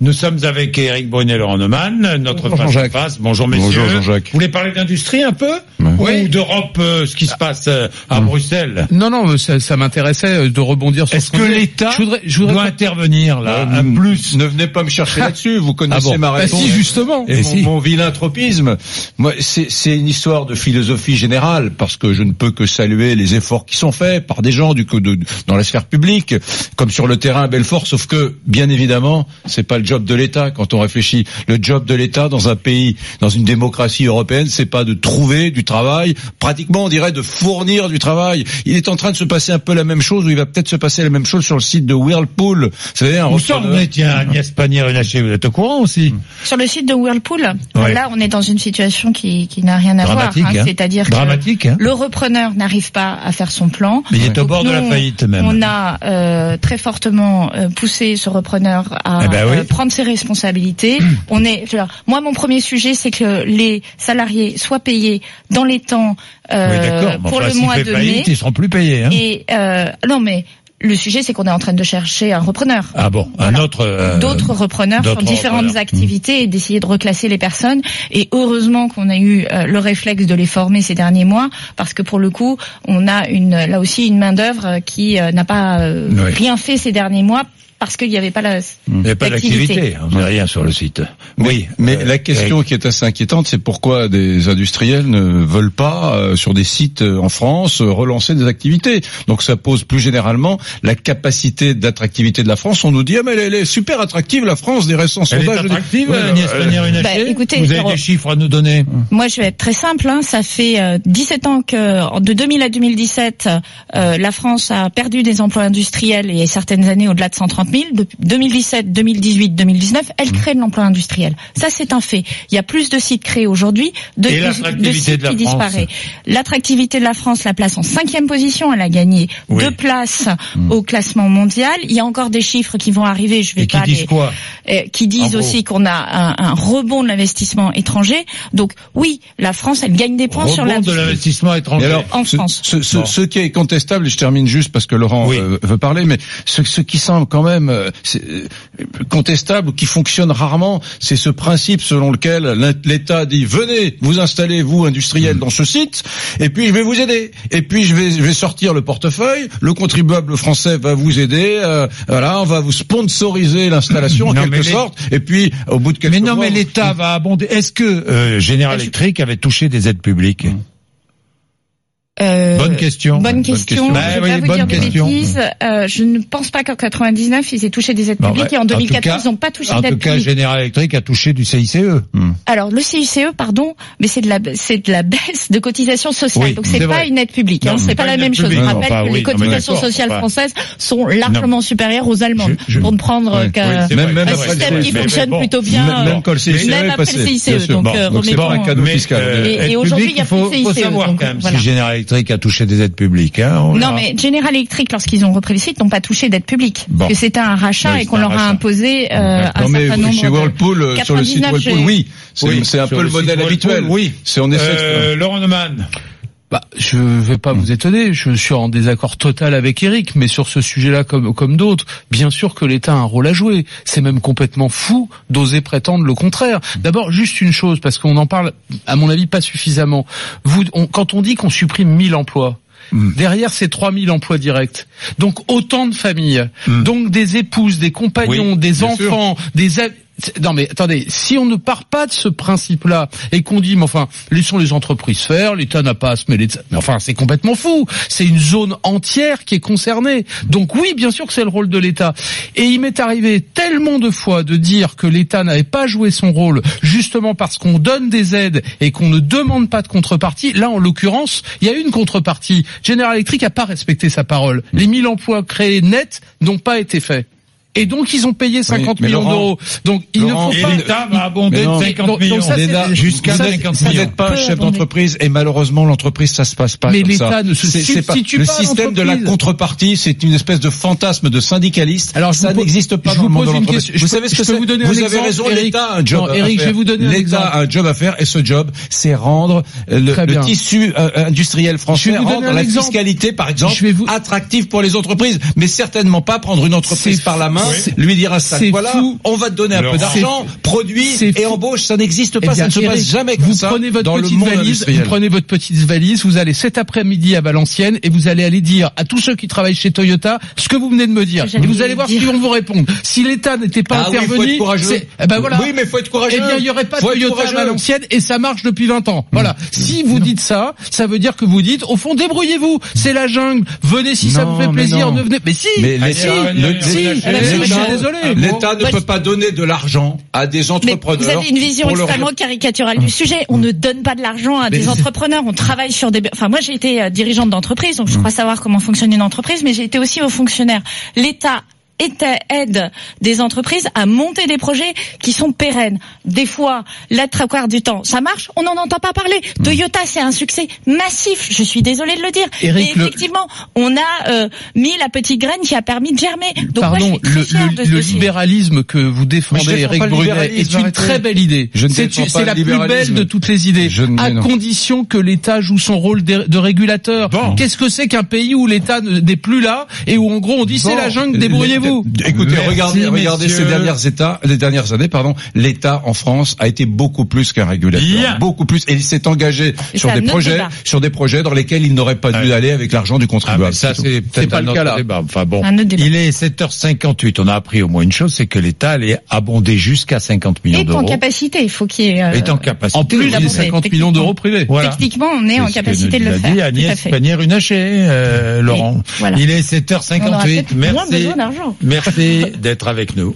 Nous sommes avec Eric Brunet-Laurent-Neumann, notre Bonjour, face à face. Bonjour messieurs. Bonjour, Jean-Jacques. Vous voulez parler d'industrie un peu Oui. Ou d'Europe, euh, ce qui se passe euh, à Bruxelles Non, non, ça, ça m'intéressait euh, de rebondir sur Est-ce ce que l'État je voudrais, je voudrais doit intervenir là Euh, un plus Ne venez pas me chercher là-dessus. Vous connaissez Ah bon ma Bah réponse. si, justement. Et Et mon, mon philanthropisme, moi, c'est c'est une histoire de philosophie générale, parce que je ne peux que saluer les efforts qui sont faits par des gens du coup de, dans la sphère publique, comme sur le terrain à Belfort, sauf que, bien évidemment, c'est pas le job de l'État quand on réfléchit. Le job de l'État dans un pays, dans une démocratie européenne, c'est pas de trouver du travail, pratiquement on dirait de fournir du travail. Il est en train de se passer un peu la même chose, ou il va peut-être se passer la même chose sur le site de Whirlpool. Vous savez, un Où ça repreneur- est, tiens, Agnès Pannier-Runacher, vous êtes au courant aussi Sur le site de Whirlpool, Ouais. là, on est dans une situation qui, qui n'a rien à Dramatique, voir. hein. hein. C'est-à-dire que hein le repreneur n'arrive pas à faire son plan. Mais il est au Donc bord de la faillite même. On a euh, très fortement euh, poussé ce repreneur à Eh ben oui. Prendre ses responsabilités. on est, moi, mon premier sujet, c'est que les salariés soient payés dans les temps euh, oui, pour enfin, le mois de mai. ils seront plus payés. Hein Et euh, non, mais le sujet, c'est qu'on est en train de chercher un repreneur. ah bon, un autre. euh, d'autres repreneurs sur différentes repreneurs. activités et d'essayer de reclasser les personnes. Et heureusement qu'on a eu euh, le réflexe de les former ces derniers mois, parce que pour le coup, on a une là aussi une main d'œuvre qui euh, n'a pas euh, Oui. rien fait ces derniers mois parce qu'il n'y avait pas la. Il n'y pas d'activité. d'activité, on n'a rien sur le site. Oui, Mais euh, la question qui est assez inquiétante, c'est pourquoi des industriels ne veulent pas, euh, sur des sites euh, en France, euh, relancer des activités. Donc ça pose plus généralement la capacité d'attractivité de la France. On nous dit, ah mais elle, elle est super attractive, la France, des récents Elle est sondages. attractive, Agnès euh, Pannier-Runacher Bah, écoutez, Vous avez des chiffres à nous donner Moi, je vais être très simple. Hein. Ça fait euh, 17 ans que, de 2000 à 2017, euh, la France a perdu des emplois industriels et certaines années au-delà de 130 000. De 2017, 2018, 2019, elle crée de l'emploi industriel. Ça, c'est un fait. Il y a plus de sites créés aujourd'hui de, Et de- l'attractivité de sites de la qui France disparaît. L'attractivité de la France la place en cinquième position. Elle a gagné Oui. deux places au classement mondial. Il y a encore des chiffres qui vont arriver. Je vais Et qui pas disent les- quoi euh, qui En disent aussi qu'on a un, un rebond de l'investissement étranger. Donc oui, la France, elle gagne des points sur Rebond la de l'investissement étranger. alors, En ce, France. ce, ce- Bon. ce qui est contestable, et je termine juste parce que Laurent Oui. euh, veut parler, mais ce, ce qui semble quand même euh, euh, contestable qui fonctionne rarement, c'est ce principe selon lequel l'État dit venez vous installez vous industriel dans ce site, et puis je vais vous aider, et puis je vais, je vais sortir le portefeuille, le contribuable français va vous aider, euh, voilà, on va vous sponsoriser l'installation en Non, quelque les- sorte, et puis au bout de quelques Mais non, mois, mais l'État va abonder. Est-ce que euh, General Electric avait touché des aides publiques? Euh, Bonne question. Bonne Bonne question. Je Bah vais oui, pas vous bonne dire de question. bêtises. Euh, je ne pense pas qu'en 99 ils aient touché des aides Bon, publiques bah, et en en tout 2014 cas- ils n'ont pas touché En tout d'aides cas, publiques. General Electric a touché du CICE. Alors le CICE, pardon, mais c'est de la c'est de la baisse de cotisation sociale. Oui, Donc c'est pas vrai. une aide publique. Hein, c'est pas pas la même chose. Je rappelle enfin, que oui, les cotisations sociales françaises sont largement supérieures aux allemandes. Je- je- Pour ne prendre qu'un système c'est qui fonctionne bon. plutôt bien. Même- est après le CICE. Donc, Bon, euh, remettons- un cadeau Mais, fiscal. euh, Et- aujourd'hui, il y a plus de CICE, Electric a touché des aides publiques. Hein, on Non, verra. mais General Electric, lorsqu'ils ont repris le site, n'ont pas touché d'aide publique. Bon. Parce que c'était un rachat Oui, et qu'on un leur a imposé euh, un non mais certain nombre chez de- Whirlpool, euh, sur le site 99, Whirlpool, oui, c'est Oui, c'est un peu le modèle Whirlpool, habituel. Oui. C'est on essaie. de- Euh, Laurent Neumann. Bah, je vais pas vous étonner, je suis en désaccord total avec Eric, mais sur ce sujet-là comme comme d'autres, bien sûr que l'État a un rôle à jouer. C'est même complètement fou d'oser prétendre le contraire. D'abord, juste une chose, parce qu'on en parle, à mon avis, pas suffisamment. Vous, on- quand on dit qu'on supprime 1000 emplois. Derrière, c'est 3000 emplois directs. Donc, autant de familles. Donc, des épouses, des compagnons, Oui, des enfants, des... Non mais attendez, si on ne part pas de ce principe-là et qu'on dit, mais enfin, laissons les entreprises faire, l'État n'a pas à se mêler. Mais enfin, c'est complètement fou. C'est une zone entière qui est concernée. Donc oui, bien sûr que c'est le rôle de l'État. Et il m'est arrivé tellement de fois de dire que l'État n'avait pas joué son rôle, justement parce qu'on donne des aides et qu'on ne demande pas de contrepartie. Là, en l'occurrence, il y a une contrepartie. General Electric n'a pas respecté sa parole. Les 1000 emplois créés nets n'ont pas été faits. Et donc ils ont payé 50 mais millions d'euros. Donc il Laurent, ne faut pas. l'État va abonder Mais de non. 50 Donc- millions. Jusqu'à vous êtes- 50 Vous millions. n'êtes pas un chef d'entreprise et malheureusement l'entreprise ça se passe pas Mais comme l'État ça. ne se C'est- c'est substitue le pas à système de la contrepartie, c'est une espèce de fantasme de syndicaliste. Alors, ça vous n'existe pas je dans vous le monde de l'entreprise. Vous savez ce que c'est vous Vous avez raison, l'État a un job Eric, je vais vous donner un L'État a un job à faire et ce job, c'est rendre le, le tissu euh, industriel français, vous rendre la fiscalité par exemple vous- attractive pour les entreprises, mais certainement pas prendre une entreprise par la main lui dire à ça, c'est voilà, fou. on va te donner un peu d'argent, produit et fou. embauche, ça n'existe Eh pas, bien, ça ne se passe jamais comme vous ça prenez votre dans le petite monde valise, vous prenez votre petite valise, vous allez cet après-midi à Valenciennes et vous allez aller dire à tous ceux qui travaillent chez Toyota ce que vous venez de me dire. Et vous allez voir ce qu'ils vont vous répondre. Si l'État n'était pas Ah oui, faut intervenu, être courageux. c'est- eh ben voilà. Oui, mais faut être courageux. Eh bien, il y aurait pas de Faut Toyota à. Valenciennes et ça marche depuis 20 ans. Voilà. Si vous dites ça, ça veut dire que vous dites, au fond, débrouillez-vous. C'est la jungle. Venez si ça vous fait plaisir, ne venez. Mais si. Mais si. Si. l'État- si, mais je suis désolé. L'État ne peut pas donner de l'argent à des entrepreneurs. vous avez une vision extrêmement caricaturale du sujet. On ne donne pas de l'argent à des entrepreneurs. On travaille sur des. Enfin, moi, j'ai été euh, dirigeante d'entreprise, donc je crois savoir comment fonctionne une entreprise, mais j'ai été aussi au fonctionnaire. L'État aide des entreprises à monter des projets qui sont pérennes. Des fois, la trois quarts du temps, ça marche, on n'en entend pas parler. Toyota, c'est un succès massif. Je suis désolée de le dire. Eric, Et le- effectivement, on a euh, mis la petite graine qui a permis de germer. Donc moi, Pardon, je suis très le, le- le libéralisme que vous défendez, Eric Brunet, est une arrêtez. très belle idée. Je ne C'est la plus belle de toutes les idées, Je ne- à non. condition que l'État joue son rôle de, de régulateur. Bon. Qu'est-ce que c'est qu'un pays où l'État ne- n'est plus là et où en gros on dit c'est la jungle, débrouillez-vous. Écoutez, Merci, regardez, regardez ces dernières états, les dernières années, pardon. L'État en France a été beaucoup plus qu'un régulateur, Bien. beaucoup plus, et il s'est engagé Et sur des projets, débat. sur des projets dans lesquels il n'aurait pas dû aller avec l'argent du Ah, contribuable. mais ça, c'est peut-être pas un le autre cas, là. débat. Enfin bon. Il est 7h58. On a appris au moins une chose, c'est que l'État allait abonder jusqu'à 50 millions est en d'euros. capacité, il faut qu'il y ait... euh, Est en capacité. En plus d'abord, 50 mais millions d'euros privés. Voilà. Techniquement, on est en capacité de le faire. dit Agnès. Pannier-Runacher, euh, Laurent. voilà. Il est On aura 7h58. peut-être moins Merci. besoin d'argent. Merci d'être avec nous.